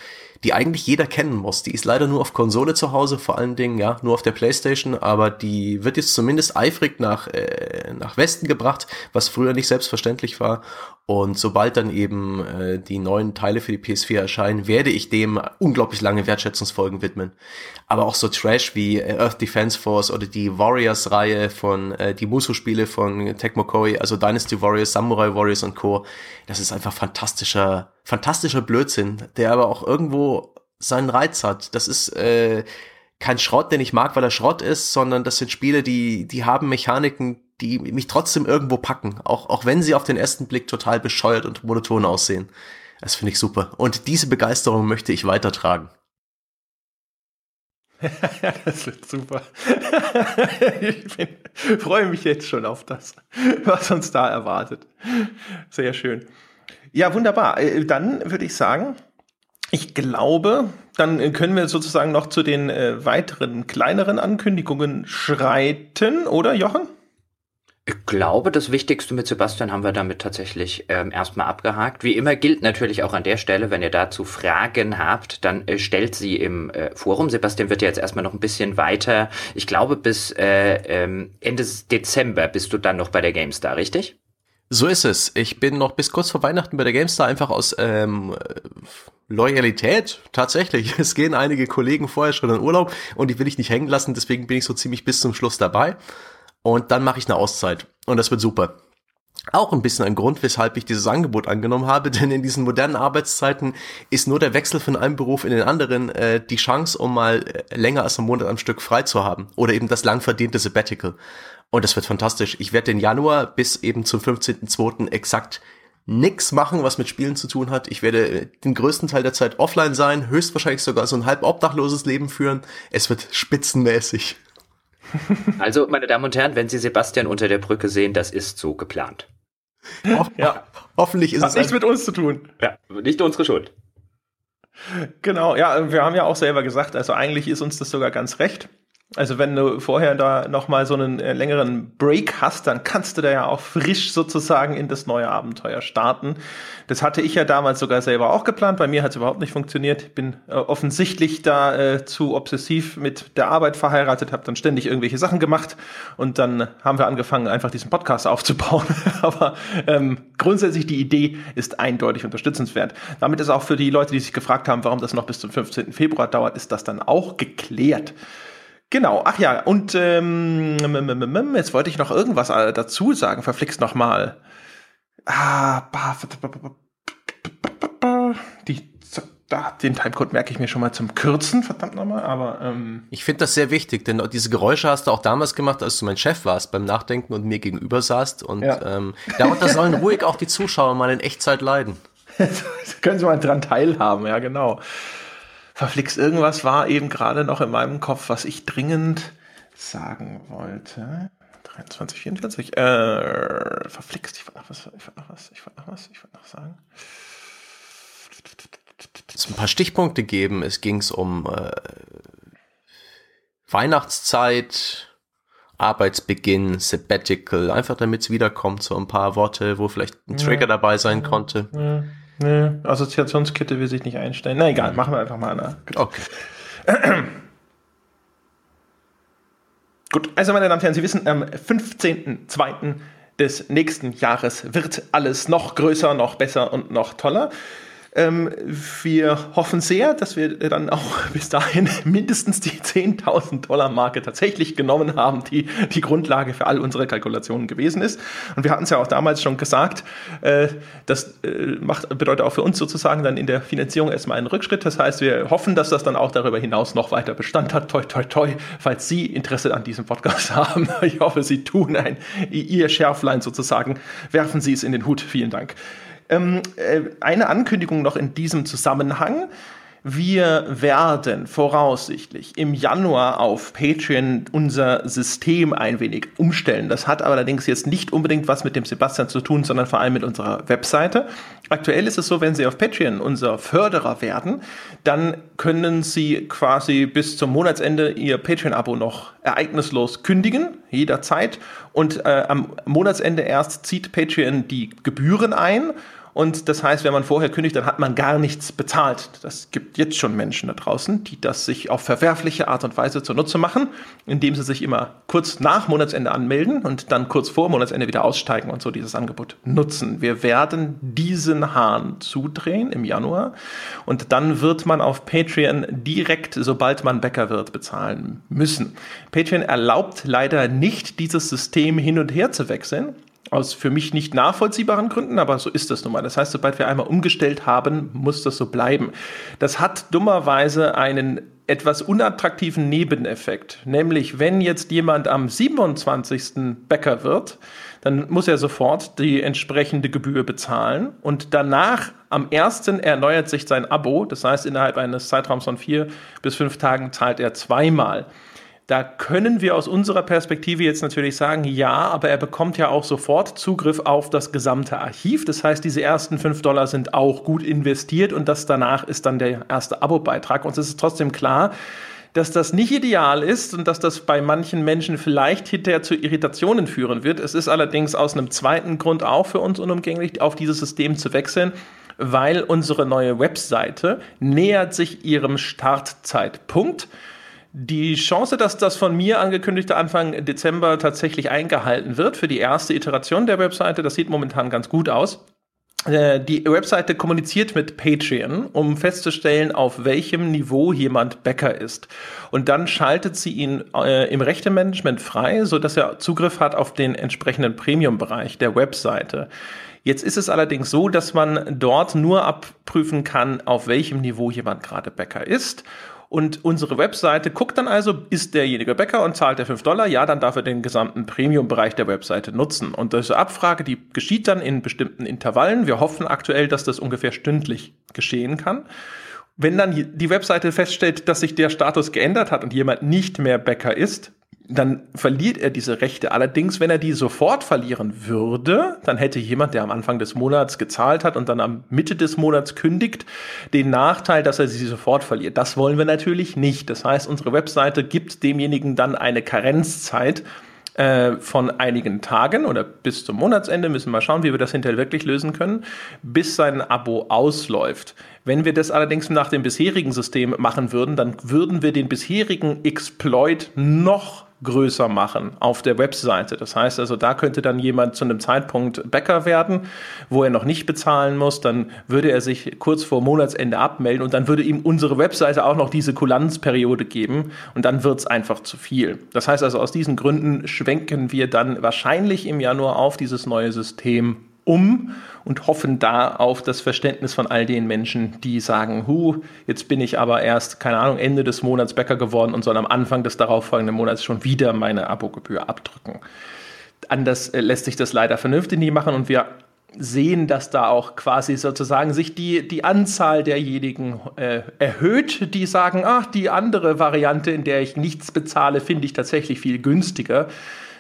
die eigentlich jeder kennen muss. Die ist leider nur auf Konsole zu Hause, vor allen Dingen, ja, nur auf der Playstation, aber die wird jetzt zumindest eifrig nach, äh, nach Westen gebracht, was früher nicht selbstverständlich war. Und sobald dann eben äh, die neuen Teile für die PS4 erscheinen, werde ich dem unglaublich lange Wertschätzungsfolgen widmen. Aber auch so Trash wie äh, Earth Defense Force oder die Warriors-Reihe von äh, die Musu-Spiele von Tecmo Koei, also Dynasty Warriors, Samurai Warriors und Co. Das ist einfach fantastischer, fantastischer Blödsinn, der aber auch irgendwo seinen Reiz hat. Das ist äh, kein Schrott, den ich mag, weil er Schrott ist, sondern das sind Spiele, die, die haben Mechaniken, die mich trotzdem irgendwo packen, auch, auch wenn sie auf den ersten Blick total bescheuert und monoton aussehen. Das finde ich super. Und diese Begeisterung möchte ich weitertragen. ja, [LAUGHS] das wird super. [LAUGHS] ich bin, freue mich jetzt schon auf das, was uns da erwartet. Sehr schön. Ja, wunderbar. Äh, dann würde ich sagen, ich glaube, dann können wir sozusagen noch zu den äh, weiteren kleineren Ankündigungen schreiten, oder Jochen? Ich glaube, das Wichtigste mit Sebastian haben wir damit tatsächlich ähm, erstmal abgehakt. Wie immer gilt natürlich auch an der Stelle, wenn ihr dazu Fragen habt, dann äh, stellt sie im äh, Forum. Sebastian wird ja jetzt erstmal noch ein bisschen weiter. Ich glaube, bis äh, ähm, Ende Dezember bist du dann noch bei der GameStar, richtig? So ist es. Ich bin noch bis kurz vor Weihnachten bei der GameStar einfach aus ähm, Loyalität. Tatsächlich. [LAUGHS] Es gehen einige Kollegen vorher schon in Urlaub und die will ich nicht hängen lassen. Deswegen bin ich so ziemlich bis zum Schluss dabei. Und dann mache ich eine Auszeit. Und das wird super. Auch ein bisschen ein Grund, weshalb ich dieses Angebot angenommen habe, [LAUGHS] denn in diesen modernen Arbeitszeiten ist nur der Wechsel von einem Beruf in den anderen äh, die Chance, um mal äh, länger als einen Monat am Stück frei zu haben. Oder eben das lang verdiente Sabbatical. Und das wird fantastisch. Ich werde den Januar bis eben zum 15.02. exakt nix machen, was mit Spielen zu tun hat. Ich werde äh, den größten Teil der Zeit offline sein, höchstwahrscheinlich sogar so ein halb obdachloses Leben führen. Es wird spitzenmäßig. [LAUGHS] Also, meine Damen und Herren, wenn Sie Sebastian unter der Brücke sehen, das ist so geplant. Ho ja. Hoffentlich ist Hat es nichts mit uns zu tun. Ja, nicht unsere Schuld. Genau, ja, wir haben ja auch selber gesagt, also eigentlich ist uns das sogar ganz recht. Also wenn du vorher da nochmal so einen äh, längeren Break hast, dann kannst du da ja auch frisch sozusagen in das neue Abenteuer starten. Das hatte ich ja damals sogar selber auch geplant. Bei mir hat es überhaupt nicht funktioniert. Ich bin äh, offensichtlich da äh, zu obsessiv mit der Arbeit verheiratet, habe dann ständig irgendwelche Sachen gemacht und dann haben wir angefangen, einfach diesen Podcast [LAUGHS] aufzubauen. Aber ähm, grundsätzlich die Idee ist eindeutig unterstützenswert. Damit ist auch für die Leute, die sich gefragt haben, warum das noch bis zum 15. Februar dauert, ist das dann auch geklärt. Genau, ach ja, und ähm, jetzt wollte ich noch irgendwas äh, dazu sagen, verflixt noch mal. Ah, die, da, den Timecode merke ich mir schon mal zum Kürzen, verdammt nochmal, aber ähm Ich finde das sehr wichtig, denn diese Geräusche hast du auch damals gemacht, als du mein Chef warst beim Nachdenken und mir gegenüber saßt und ja. ähm, darunter sollen ruhig auch die Zuschauer mal in Echtzeit leiden. [LAUGHS] können sie mal dran teilhaben, ja genau verflixt, irgendwas war eben gerade noch in meinem Kopf, was ich dringend sagen wollte. 23, 44. Äh, verflixt, ich wollte noch was, ich wollte noch was, ich wollte noch was, ich wollte noch sagen. Es ein paar Stichpunkte geben. Es ging um äh, Weihnachtszeit, Arbeitsbeginn, Sabbatical, einfach damit es wiederkommt, so ein paar Worte, wo vielleicht ein Trigger ja, dabei sein konnte. Ja. Nee, Assoziationskette will sich nicht einstellen. Na egal, machen wir einfach mal eine. Okay. [CLEARS THROAT] Gut, also meine Damen und Herren, Sie wissen, am 15.02. des nächsten Jahres wird alles noch größer, noch besser und noch toller. Ähm, wir hoffen sehr, dass wir dann auch [LAUGHS] bis dahin mindestens die 10.000 Dollar Marke tatsächlich genommen haben, die die Grundlage für all unsere Kalkulationen gewesen ist. Und wir hatten es ja auch damals schon gesagt, äh, das äh, macht, bedeutet auch für uns sozusagen dann in der Finanzierung erstmal einen Rückschritt. Das heißt, wir hoffen, dass das dann auch darüber hinaus noch weiter Bestand hat. Toi, toi, toi, falls Sie Interesse an diesem Podcast [LAUGHS] haben. Ich hoffe, Sie tun ein, Ihr Schärflein sozusagen. Werfen Sie es in den Hut. Vielen Dank. Ähm, äh, eine Ankündigung noch in diesem Zusammenhang. Wir werden voraussichtlich im Januar auf Patreon unser System ein wenig umstellen. Das hat allerdings jetzt nicht unbedingt was mit dem Sebastian zu tun, sondern vor allem mit unserer Webseite. Aktuell ist es so, wenn Sie auf Patreon unser Förderer werden, dann können Sie quasi bis zum Monatsende Ihr Patreon-Abo noch ereignislos kündigen, jederzeit. Und äh, am Monatsende erst zieht Patreon die Gebühren ein und das heißt, wenn man vorher kündigt, dann hat man gar nichts bezahlt. Das gibt jetzt schon Menschen da draußen, die das sich auf verwerfliche Art und Weise zunutze machen, indem sie sich immer kurz nach Monatsende anmelden und dann kurz vor Monatsende wieder aussteigen und so dieses Angebot nutzen. Wir werden diesen Hahn zudrehen im Januar und dann wird man auf Patreon direkt, sobald man Bäcker wird, bezahlen müssen. Patreon erlaubt leider nicht, dieses System hin und her zu wechseln aus für mich nicht nachvollziehbaren Gründen, aber so ist das nun mal. Das heißt, sobald wir einmal umgestellt haben, muss das so bleiben. Das hat dummerweise einen etwas unattraktiven Nebeneffekt. Nämlich, wenn jetzt jemand am 27. Bäcker wird, dann muss er sofort die entsprechende Gebühr bezahlen und danach am 1. erneuert sich sein Abo. Das heißt, innerhalb eines Zeitraums von vier bis fünf Tagen zahlt er zweimal. Da können wir aus unserer Perspektive jetzt natürlich sagen, ja, aber er bekommt ja auch sofort Zugriff auf das gesamte Archiv. Das heißt, diese ersten fünf Dollar sind auch gut investiert und das danach ist dann der erste Abo-Beitrag. Uns ist trotzdem klar, dass das nicht ideal ist und dass das bei manchen Menschen vielleicht hinterher zu Irritationen führen wird. Es ist allerdings aus einem zweiten Grund auch für uns unumgänglich, auf dieses System zu wechseln, weil unsere neue Webseite nähert sich ihrem Startzeitpunkt. Die Chance, dass das von mir angekündigte Anfang Dezember tatsächlich eingehalten wird für die erste Iteration der Webseite, das sieht momentan ganz gut aus. Äh, die Webseite kommuniziert mit Patreon, um festzustellen, auf welchem Niveau jemand Bäcker ist. Und dann schaltet sie ihn äh, im Rechtemanagement frei, so dass er Zugriff hat auf den entsprechenden Premium-Bereich der Webseite. Jetzt ist es allerdings so, dass man dort nur abprüfen kann, auf welchem Niveau jemand gerade Bäcker ist. Und unsere Webseite guckt dann also, ist derjenige Bäcker und zahlt er 5 Dollar? Ja, dann darf er den gesamten Premium-Bereich der Webseite nutzen. Und diese Abfrage, die geschieht dann in bestimmten Intervallen. Wir hoffen aktuell, dass das ungefähr stündlich geschehen kann. Wenn dann die Webseite feststellt, dass sich der Status geändert hat und jemand nicht mehr Bäcker ist, dann verliert er diese Rechte. Allerdings, wenn er die sofort verlieren würde, dann hätte jemand, der am Anfang des Monats gezahlt hat und dann am Mitte des Monats kündigt, den Nachteil, dass er sie sofort verliert. Das wollen wir natürlich nicht. Das heißt, unsere Webseite gibt demjenigen dann eine Karenzzeit äh, von einigen Tagen oder bis zum Monatsende, müssen wir schauen, wie wir das hinterher wirklich lösen können, bis sein Abo ausläuft. Wenn wir das allerdings nach dem bisherigen System machen würden, dann würden wir den bisherigen Exploit noch größer machen auf der Webseite. Das heißt also, da könnte dann jemand zu einem Zeitpunkt Bäcker werden, wo er noch nicht bezahlen muss. Dann würde er sich kurz vor Monatsende abmelden und dann würde ihm unsere Webseite auch noch diese Kulanzperiode geben und dann wird es einfach zu viel. Das heißt also, aus diesen Gründen schwenken wir dann wahrscheinlich im Januar auf dieses neue System um und hoffen da auf das Verständnis von all den Menschen, die sagen, hu, jetzt bin ich aber erst, keine Ahnung, Ende des Monats Bäcker geworden und soll am Anfang des darauffolgenden Monats schon wieder meine Abogebühr abdrücken. Anders äh, lässt sich das leider vernünftig nie machen und wir sehen, dass da auch quasi sozusagen sich die, die Anzahl derjenigen äh, erhöht, die sagen, ach, die andere Variante, in der ich nichts bezahle, finde ich tatsächlich viel günstiger.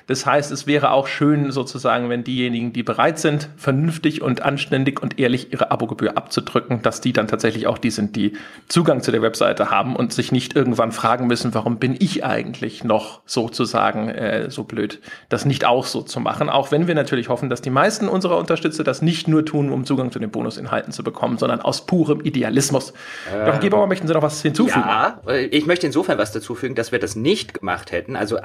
Das heißt, es wäre auch schön sozusagen, wenn diejenigen, die bereit sind, vernünftig und anständig und ehrlich ihre Abogebühr abzudrücken, dass die dann tatsächlich auch die sind, die Zugang zu der Webseite haben und sich nicht irgendwann fragen müssen, warum bin ich eigentlich noch sozusagen äh, so blöd, das nicht auch so zu machen. Auch wenn wir natürlich hoffen, dass die meisten unserer Unterstützer das nicht nur tun, um Zugang zu den Bonusinhalten zu bekommen, sondern aus purem Idealismus. Ähm, Jochen Gebauer, möchten Sie noch was hinzufügen? Ja, ich möchte insofern was dazu fügen, dass wir das nicht gemacht hätten. Also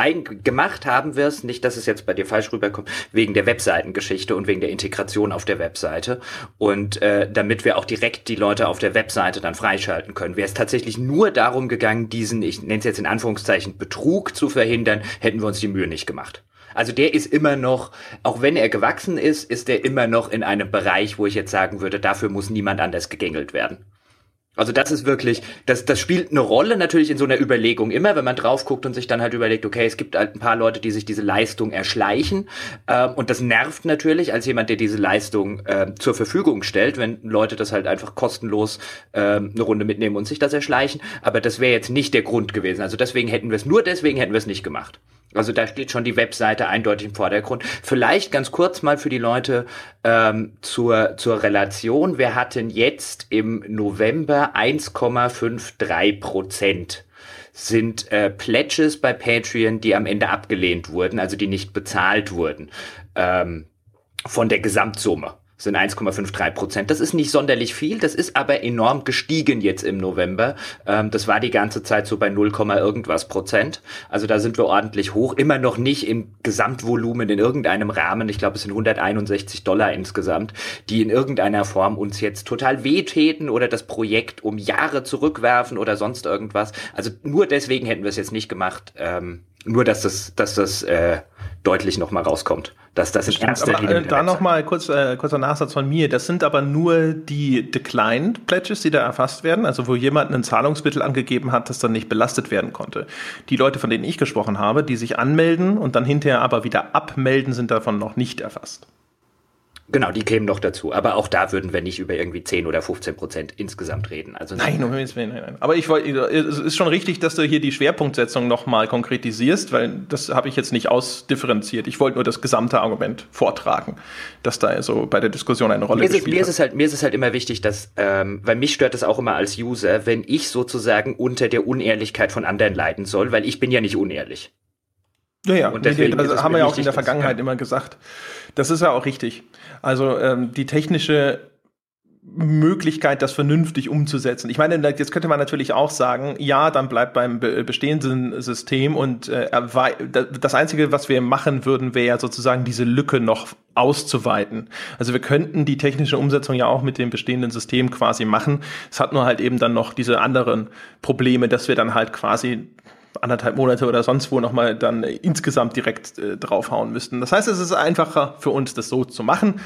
gemacht haben wir es nicht, dass es jetzt bei dir falsch rüberkommt, wegen der Webseitengeschichte und wegen der Integration auf der Webseite. Und äh, damit wir auch direkt die Leute auf der Webseite dann freischalten können. Wäre es tatsächlich nur darum gegangen, diesen, ich nenne es jetzt in Anführungszeichen, Betrug zu verhindern, hätten wir uns die Mühe nicht gemacht. Also der ist immer noch, auch wenn er gewachsen ist, ist er immer noch in einem Bereich, wo ich jetzt sagen würde, dafür muss niemand anders gegängelt werden. Also das ist wirklich, das, das spielt eine Rolle natürlich in so einer Überlegung immer, wenn man drauf guckt und sich dann halt überlegt, okay, es gibt halt ein paar Leute, die sich diese Leistung erschleichen ähm, und das nervt natürlich als jemand, der diese Leistung äh, zur Verfügung stellt, wenn Leute das halt einfach kostenlos äh, eine Runde mitnehmen und sich das erschleichen, aber das wäre jetzt nicht der Grund gewesen. Also deswegen hätten wir es, nur deswegen hätten wir es nicht gemacht. Also da steht schon die Webseite eindeutig im Vordergrund. Vielleicht ganz kurz mal für die Leute ähm, zur, zur Relation. Wir hatten jetzt im November 1,53 Prozent sind äh, Pledges bei Patreon, die am Ende abgelehnt wurden, also die nicht bezahlt wurden ähm, von der Gesamtsumme sind 1,53 Prozent. Das ist nicht sonderlich viel, das ist aber enorm gestiegen jetzt im November. Ähm, das war die ganze Zeit so bei 0, irgendwas Prozent. Also da sind wir ordentlich hoch. Immer noch nicht im Gesamtvolumen in irgendeinem Rahmen. Ich glaube, es sind 161 Dollar insgesamt, die in irgendeiner Form uns jetzt total wehtäten oder das Projekt um Jahre zurückwerfen oder sonst irgendwas. Also nur deswegen hätten wir es jetzt nicht gemacht. Ähm, nur, dass das, dass das äh, deutlich nochmal rauskommt dass das in erster aber, Linie. Äh, da nochmal kurz, äh, kurzer Nachsatz von mir. Das sind aber nur die Declined Pledges, die da erfasst werden, also wo jemand ein Zahlungsmittel angegeben hat, das dann nicht belastet werden konnte. Die Leute, von denen ich gesprochen habe, die sich anmelden und dann hinterher aber wieder abmelden, sind davon noch nicht erfasst. Genau, die kämen noch dazu. Aber auch da würden wir nicht über irgendwie 10 oder 15 Prozent insgesamt reden. Also nein, um nein, nein. Aber ich wollte, es ist schon richtig, dass du hier die Schwerpunktsetzung nochmal konkretisierst, weil das habe ich jetzt nicht ausdifferenziert. Ich wollte nur das gesamte Argument vortragen, dass da so bei der Diskussion eine Rolle mir ist, mir Ist es halt, mir ist es halt immer wichtig, dass, ähm, weil mich stört es auch immer als User, wenn ich sozusagen unter der Unehrlichkeit von anderen leiden soll, weil ich bin ja nicht unehrlich. Ja, ja, und deswegen das haben wir ja auch in der Vergangenheit immer gesagt. Das ist ja auch richtig. Also ähm, die technische Möglichkeit, das vernünftig umzusetzen. Ich meine, jetzt könnte man natürlich auch sagen, ja, dann bleibt beim bestehenden System und äh, das Einzige, was wir machen würden, wäre ja sozusagen diese Lücke noch auszuweiten. Also wir könnten die technische Umsetzung ja auch mit dem bestehenden System quasi machen. Es hat nur halt eben dann noch diese anderen Probleme, dass wir dann halt quasi anderthalb Monate oder sonst wo nochmal dann insgesamt direkt äh, draufhauen müssten. Das heißt, es ist einfacher für uns, das so zu machen.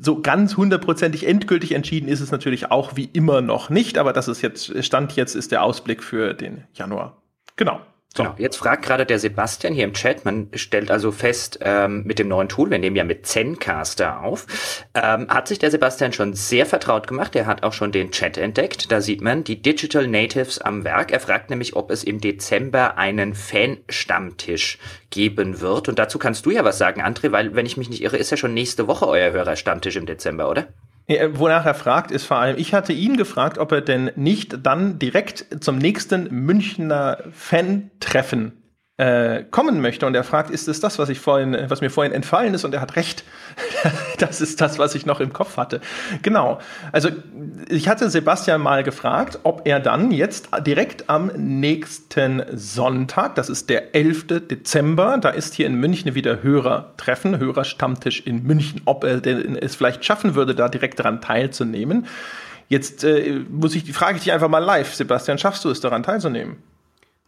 So ganz hundertprozentig endgültig entschieden ist es natürlich auch wie immer noch nicht, aber das ist jetzt, Stand jetzt ist der Ausblick für den Januar. Genau. So. Genau. Jetzt fragt gerade der Sebastian hier im Chat, man stellt also fest, ähm, mit dem neuen Tool, wir nehmen ja mit Zencaster auf, ähm, hat sich der Sebastian schon sehr vertraut gemacht. Er hat auch schon den Chat entdeckt. Da sieht man die Digital Natives am Werk. Er fragt nämlich, ob es im Dezember einen Fan-Stammtisch geben wird. Und dazu kannst du ja was sagen, André, weil, wenn ich mich nicht irre, ist ja schon nächste Woche euer Hörerstammtisch im Dezember, oder? Wonach er fragt, ist vor allem, ich hatte ihn gefragt, ob er denn nicht dann direkt zum nächsten Münchner Fan-Treffen äh, kommen möchte. Und er fragt, ist es das, was ich vorhin, was mir vorhin entfallen ist? Und er hat recht. [LAUGHS] das ist das, was ich noch im Kopf hatte. Genau. Also ich hatte Sebastian mal gefragt, ob er dann jetzt direkt am nächsten Sonntag, das ist der 11. Dezember, da ist hier in München wieder Hörertreffen, Hörerstammtisch in München, ob er es vielleicht schaffen würde, da direkt daran teilzunehmen. Jetzt äh, muss ich die frage ich dich einfach mal live, Sebastian, schaffst du es daran teilzunehmen?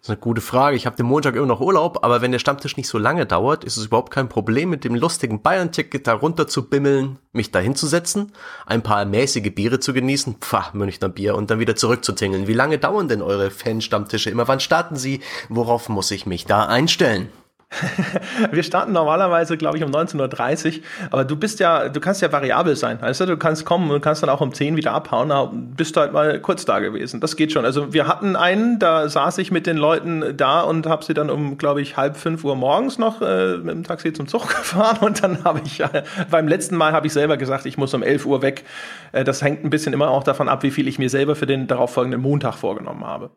Das ist eine gute Frage. Ich habe den Montag immer noch Urlaub, aber wenn der Stammtisch nicht so lange dauert, ist es überhaupt kein Problem, mit dem lustigen Bayern-Ticket da runter zu bimmeln, mich da hinzusetzen, ein paar mäßige Biere zu genießen, pfah, Münchner Bier, und dann wieder zurückzutingeln. Wie lange dauern denn eure Fan-Stammtische immer? Wann starten sie? Worauf muss ich mich da einstellen? [LAUGHS] wir starten normalerweise, glaube ich, um 19.30 Uhr, aber du bist ja, du kannst ja variabel sein, du, du kannst kommen und kannst dann auch um 10 wieder abhauen, aber bist halt mal kurz da gewesen. Das geht schon. Also wir hatten einen, da saß ich mit den Leuten da und habe sie dann um, glaube ich, halb fünf Uhr morgens noch äh, mit dem Taxi zum Zug [LAUGHS] gefahren und dann habe ich, äh, beim letzten Mal habe ich selber gesagt, ich muss um 11 Uhr weg. Äh, das hängt ein bisschen immer auch davon ab, wie viel ich mir selber für den darauffolgenden Montag vorgenommen habe.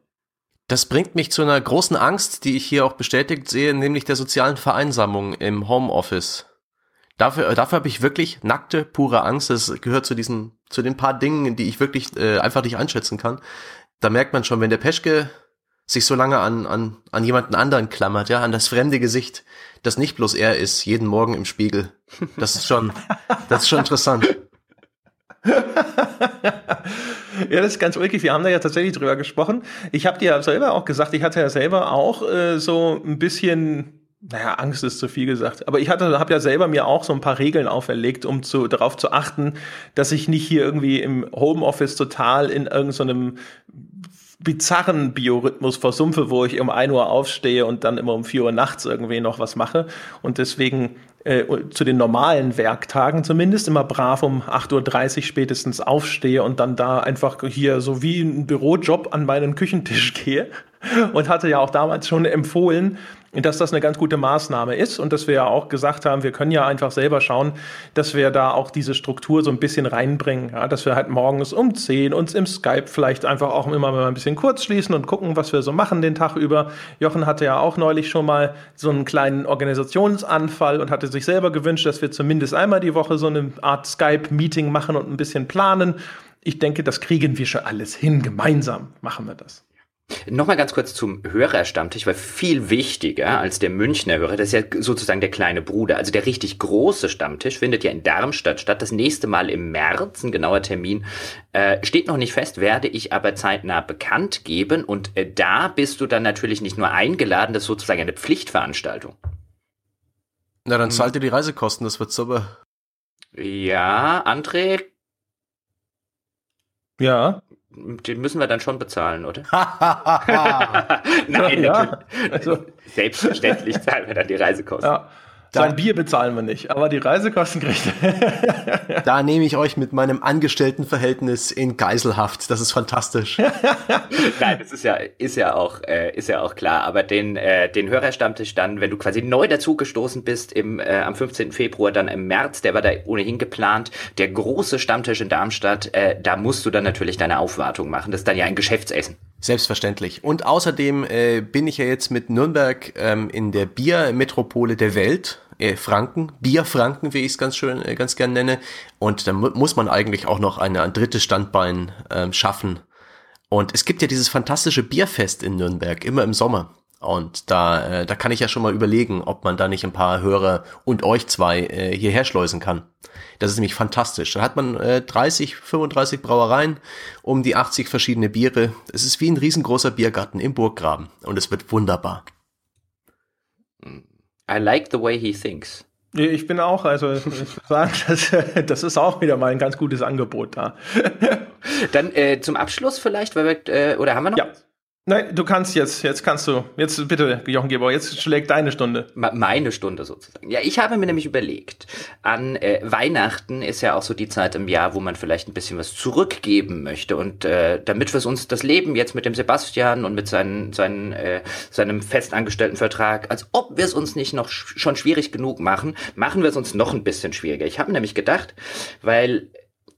Das bringt mich zu einer großen Angst, die ich hier auch bestätigt sehe, nämlich der sozialen Vereinsamung im Homeoffice. Dafür, äh, dafür habe ich wirklich nackte, pure Angst. Das gehört zu diesen, zu den paar Dingen, die ich wirklich äh, einfach nicht einschätzen kann. Da merkt man schon, wenn der Peschke sich so lange an, an, an jemanden anderen klammert, ja, an das fremde Gesicht, das nicht bloß er ist, jeden Morgen im Spiegel. Das ist schon, das ist schon interessant. [LAUGHS] ja, das ist ganz ulkig. Wir haben da ja tatsächlich drüber gesprochen. Ich habe dir ja selber auch gesagt, ich hatte ja selber auch äh, so ein bisschen naja, Angst ist zu viel gesagt. Aber ich hatte, habe ja selber mir auch so ein paar Regeln auferlegt, um zu, darauf zu achten, dass ich nicht hier irgendwie im Homeoffice total in irgendeinem so bizarren Biorhythmus versumpfe, wo ich um 1 Uhr aufstehe und dann immer um 4 Uhr nachts irgendwie noch was mache. Und deswegen äh, zu den normalen Werktagen zumindest immer brav um 8.30 Uhr spätestens aufstehe und dann da einfach hier so wie ein Bürojob an meinen Küchentisch [LAUGHS] gehe. Und hatte ja auch damals schon empfohlen, dass das eine ganz gute Maßnahme ist und dass wir ja auch gesagt haben, wir können ja einfach selber schauen, dass wir da auch diese Struktur so ein bisschen reinbringen, ja, dass wir halt morgens um 10 uns im Skype vielleicht einfach auch immer mal ein bisschen kurz schließen und gucken, was wir so machen den Tag über. Jochen hatte ja auch neulich schon mal so einen kleinen Organisationsanfall und hatte sich selber gewünscht, dass wir zumindest einmal die Woche so eine Art Skype-Meeting machen und ein bisschen planen. Ich denke, das kriegen wir schon alles hin. Gemeinsam machen wir das. Nochmal ganz kurz zum Hörerstammtisch, weil viel wichtiger als der Münchner Hörer, das ist ja sozusagen der kleine Bruder. Also der richtig große Stammtisch findet ja in Darmstadt statt. Das nächste Mal im März, ein genauer Termin, äh, steht noch nicht fest, werde ich aber zeitnah bekannt geben. Und äh, da bist du dann natürlich nicht nur eingeladen, das ist sozusagen eine Pflichtveranstaltung. Na, dann zahlt ihr die Reisekosten, das wird super. Ja, André? Ja den müssen wir dann schon bezahlen, oder? [LAUGHS] Nein, ja, also. selbstverständlich zahlen wir dann die Reisekosten. Ja. Sein Bier bezahlen wir nicht, aber die Reisekosten kriegt er. [LAUGHS] da nehme ich euch mit meinem Angestelltenverhältnis in Geiselhaft. Das ist fantastisch. [LAUGHS] Nein, das ist ja, ist ja auch, äh, ist ja auch klar. Aber den, äh, den Hörerstammtisch dann, wenn du quasi neu dazugestoßen bist im, äh, am 15. Februar, dann im März, der war da ohnehin geplant. Der große Stammtisch in Darmstadt, äh, da musst du dann natürlich deine Aufwartung machen. Das ist dann ja ein Geschäftsessen. Selbstverständlich. Und außerdem äh, bin ich ja jetzt mit Nürnberg ähm, in der Biermetropole der Welt äh, Franken, Bierfranken, wie ich es ganz schön, äh, ganz gern nenne. Und da mu muss man eigentlich auch noch eine, ein drittes Standbein ähm, schaffen. Und es gibt ja dieses fantastische Bierfest in Nürnberg, immer im Sommer. Und da, äh, da kann ich ja schon mal überlegen, ob man da nicht ein paar Hörer und euch zwei äh, hierher schleusen kann. Das ist nämlich fantastisch. Da hat man äh, 30, 35 Brauereien um die 80 verschiedene Biere. Es ist wie ein riesengroßer Biergarten im Burggraben und es wird wunderbar. I like the way he thinks. Ich bin auch, also ich würde [LAUGHS] sagen, das, das ist auch wieder mal ein ganz gutes Angebot da. Dann äh, zum Abschluss vielleicht, weil wir, äh, oder haben wir noch? Ja. Nein, du kannst jetzt, jetzt kannst du, jetzt bitte, Jochen Gebauer, jetzt schlägt deine Stunde. Meine Stunde sozusagen. Ja, ich habe mir nämlich überlegt, an äh, Weihnachten ist ja auch so die Zeit im Jahr, wo man vielleicht ein bisschen was zurückgeben möchte. Und äh, damit wir uns das Leben jetzt mit dem Sebastian und mit seinen, seinen, äh, seinem festangestellten Vertrag, als ob wir es uns nicht noch sch schon schwierig genug machen, machen wir es uns noch ein bisschen schwieriger. Ich habe nämlich gedacht, weil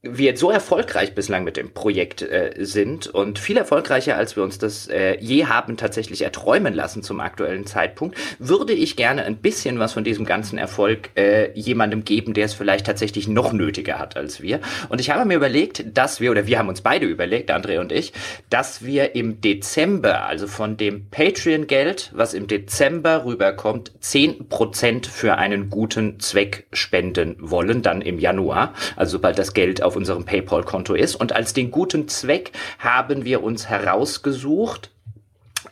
wir so erfolgreich bislang mit dem Projekt äh, sind und viel erfolgreicher, als wir uns das äh, je haben tatsächlich erträumen lassen zum aktuellen Zeitpunkt, würde ich gerne ein bisschen was von diesem ganzen Erfolg äh, jemandem geben, der es vielleicht tatsächlich noch nötiger hat als wir. Und ich habe mir überlegt, dass wir, oder wir haben uns beide überlegt, André und ich, dass wir im Dezember, also von dem Patreon-Geld, was im Dezember rüberkommt, zehn Prozent für einen guten Zweck spenden wollen, dann im Januar, also sobald das Geld auf auf unserem PayPal-Konto ist. Und als den guten Zweck haben wir uns herausgesucht,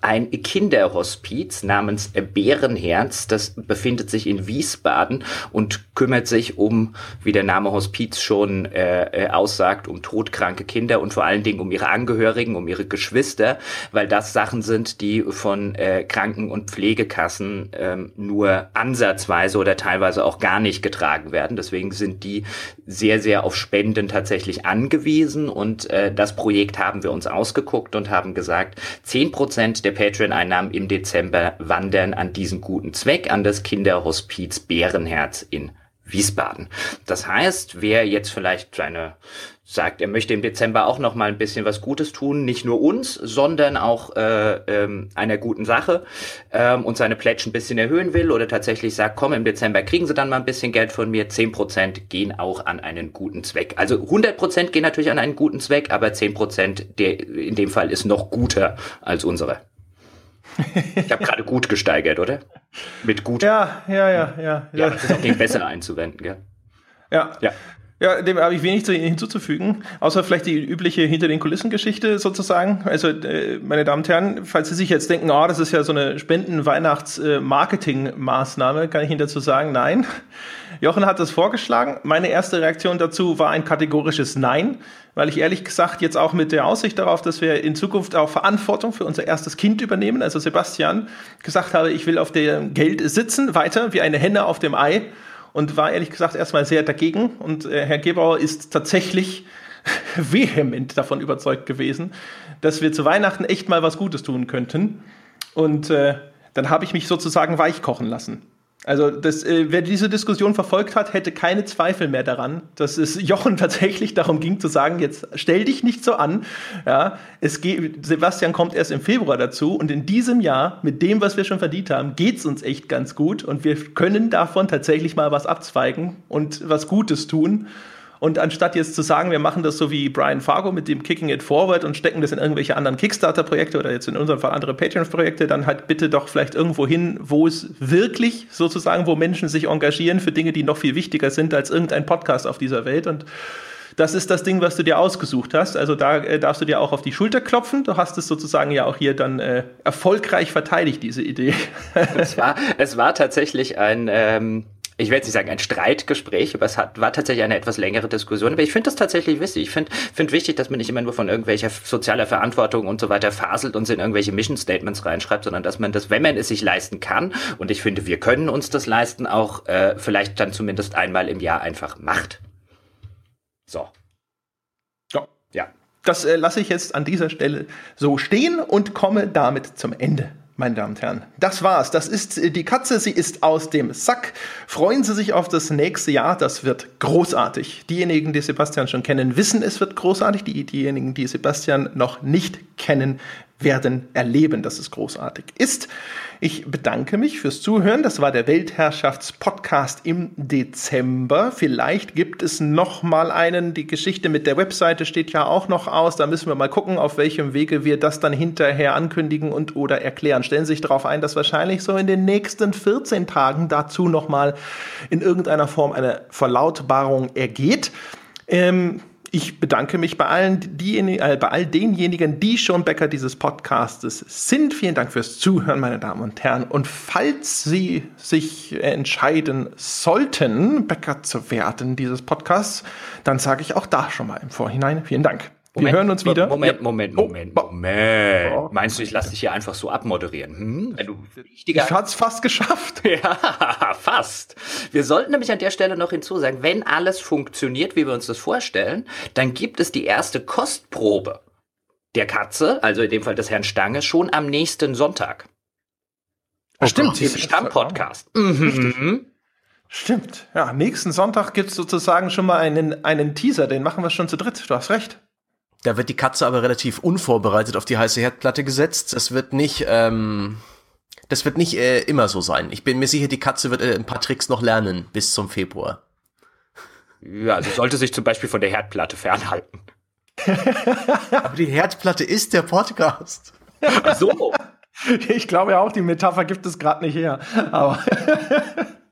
ein Kinderhospiz namens Bärenherz. Das befindet sich in Wiesbaden und kümmert sich um, wie der Name Hospiz schon äh, äh, aussagt, um todkranke Kinder und vor allen Dingen um ihre Angehörigen, um ihre Geschwister, weil das Sachen sind, die von äh, Kranken- und Pflegekassen ähm, nur ansatzweise oder teilweise auch gar nicht getragen werden. Deswegen sind die sehr, sehr auf Spenden tatsächlich angewiesen und äh, das Projekt haben wir uns ausgeguckt und haben gesagt, zehn Prozent der Patreon-Einnahmen im Dezember wandern an diesen guten Zweck, an das Kinderhospiz Bärenherz in Wiesbaden. Das heißt, wer jetzt vielleicht seine sagt, er möchte im Dezember auch noch mal ein bisschen was Gutes tun, nicht nur uns, sondern auch äh, ähm, einer guten Sache ähm, und seine Pledge ein bisschen erhöhen will oder tatsächlich sagt, komm, im Dezember kriegen Sie dann mal ein bisschen Geld von mir, 10% gehen auch an einen guten Zweck. Also 100% gehen natürlich an einen guten Zweck, aber 10% der in dem Fall ist noch guter als unsere. Ich habe gerade gut gesteigert, oder? Mit gut. Ja, ja, ja, ja. Ja, das ist auch nicht besser einzuwenden, gell? Ja. Ja. Ja, dem habe ich wenig hinzuzufügen, außer vielleicht die übliche hinter den Kulissen Geschichte sozusagen. Also, äh, meine Damen und Herren, falls Sie sich jetzt denken, oh, das ist ja so eine Spenden-Weihnachts-Marketing-Maßnahme, kann ich Ihnen dazu sagen, nein. Jochen hat das vorgeschlagen. Meine erste Reaktion dazu war ein kategorisches Nein, weil ich ehrlich gesagt jetzt auch mit der Aussicht darauf, dass wir in Zukunft auch Verantwortung für unser erstes Kind übernehmen, also Sebastian, gesagt habe, ich will auf dem Geld sitzen, weiter wie eine Henne auf dem Ei und war ehrlich gesagt erstmal sehr dagegen. Und äh, Herr Gebauer ist tatsächlich [LAUGHS] vehement davon überzeugt gewesen, dass wir zu Weihnachten echt mal was Gutes tun könnten. Und äh, dann habe ich mich sozusagen weichkochen lassen. Also, das, äh, wer diese Diskussion verfolgt hat, hätte keine Zweifel mehr daran, dass es Jochen [LAUGHS] tatsächlich darum ging zu sagen, jetzt stell dich nicht so an. Ja, es geht, Sebastian kommt erst im Februar dazu und in diesem Jahr, mit dem, was wir schon verdient haben, geht's uns echt ganz gut und wir können davon tatsächlich mal was abzweigen und was Gutes tun. Und anstatt jetzt zu sagen, wir machen das so wie Brian Fargo mit dem Kicking It Forward und stecken das in irgendwelche anderen Kickstarter-Projekte oder jetzt in unserem Fall andere Patreon-Projekte, dann halt bitte doch vielleicht irgendwo hin, wo es wirklich sozusagen, wo Menschen sich engagieren für Dinge, die noch viel wichtiger sind als irgendein Podcast auf dieser Welt. Und das ist das Ding, was du dir ausgesucht hast. Also da äh, darfst du dir auch auf die Schulter klopfen. Du hast es sozusagen ja auch hier dann äh, erfolgreich verteidigt, diese Idee. es, war, es war tatsächlich ein, ähm, ich werde nicht sagen ein Streitgespräch, aber es hat, war tatsächlich eine etwas längere Diskussion. Aber ich finde das tatsächlich wichtig. Ich finde find wichtig, dass man nicht immer nur von irgendwelcher sozialer Verantwortung und so weiter faselt und in irgendwelche Mission Statements reinschreibt, sondern dass man das, wenn man es sich leisten kann, und ich finde, wir können uns das leisten, auch äh, vielleicht dann zumindest einmal im Jahr einfach macht. So. Ja. Ja. Das äh, lasse ich jetzt an dieser Stelle so stehen und komme damit zum Ende meine Damen und Herren. Das war's. Das ist äh, die Katze. Sie ist aus dem Sack. Freuen Sie sich auf das nächste Jahr. Das wird großartig. Diejenigen, die Sebastian schon kennen, wissen, es wird großartig. Die, diejenigen, die Sebastian noch nicht kennen, werden erleben, dass es großartig ist. Ich bedanke mich fürs Zuhören. Das war der Weltherrschaftspodcast im Dezember. Vielleicht gibt es noch mal einen. Die Geschichte mit der Webseite steht ja auch noch aus. Da müssen wir mal gucken, auf welchem Wege wir das dann hinterher ankündigen und oder erklären. Stellen Sie sich darauf ein, dass wahrscheinlich so in den nächsten 14 Tagen dazu noch mal in irgendeiner Form eine Verlautbarung ergeht. Ähm, ich bedanke mich bei allen, diejenigen, äh, bei all denjenigen, die schon Bäcker dieses Podcastes sind. Vielen Dank fürs Zuhören, meine Damen und Herren. Und falls Sie sich entscheiden sollten, Bäcker zu werden dieses Podcasts, dann sage ich auch da schon mal im Vorhinein vielen Dank. Moment, Wir hören uns wieder. Moment, Moment, Moment, oh, Moment. Oh. Meinst du, ich lasse dich hier einfach so abmoderieren? Hm? Wenn du ich hat's fast geschafft. [LAUGHS] Ja, fast. Wir sollten nämlich an der Stelle noch hinzusagen, wenn alles funktioniert, wie wir uns das vorstellen, dann gibt es die erste Kostprobe der Katze, also in dem Fall des Herrn Stange, schon am nächsten Sonntag. Oh, stimmt. Im Stammpodcast. Mhm. Stimmt. Ja, nächsten Sonntag gibt's sozusagen schon mal einen, einen Teaser, den machen wir schon zu dritt. Du hast recht. Da wird die Katze aber relativ unvorbereitet auf die heiße Herdplatte gesetzt. Das wird nicht, ähm, das wird nicht äh, immer so sein. Ich bin mir sicher, die Katze wird äh, ein paar Tricks noch lernen bis zum Februar. Ja, sie sollte sich zum Beispiel von der Herdplatte fernhalten. [LAUGHS] aber die Herdplatte ist der Podcast. Ach so. [LAUGHS] Ich glaube ja auch, die Metapher gibt es gerade nicht her. Aber [LAUGHS]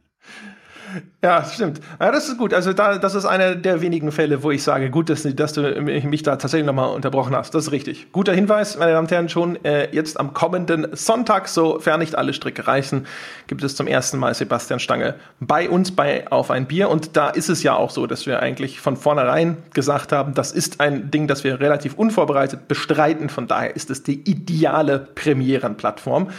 Ja, stimmt. Ja, das ist gut. Also da, das ist einer der wenigen Fälle, wo ich sage, gut, dass, dass du mich da tatsächlich nochmal unterbrochen hast. Das ist richtig. Guter Hinweis, meine Damen und Herren, schon äh, jetzt am kommenden Sonntag, sofern nicht alle Stricke reißen, gibt es zum ersten Mal Sebastian Stange bei uns bei Auf ein Bier. Und da ist es ja auch so, dass wir eigentlich von vornherein gesagt haben, das ist ein Ding, das wir relativ unvorbereitet bestreiten. Von daher ist es die ideale Premierenplattform.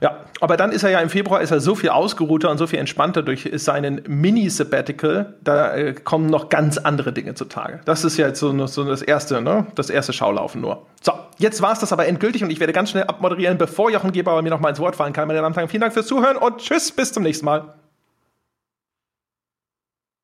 Ja, aber dann ist er ja im Februar ist er so viel ausgeruhter und so viel entspannter durch seinen Mini-Sabbatical. Da äh, kommen noch ganz andere Dinge zutage. Das ist ja jetzt so, so das erste, ne? Das erste Schaulaufen nur. So, jetzt war es das aber endgültig und ich werde ganz schnell abmoderieren, bevor Jochen Gebauer mir noch mal ins Wort fallen kann. Meine Damen und Herren, vielen Dank fürs Zuhören und tschüss, bis zum nächsten Mal.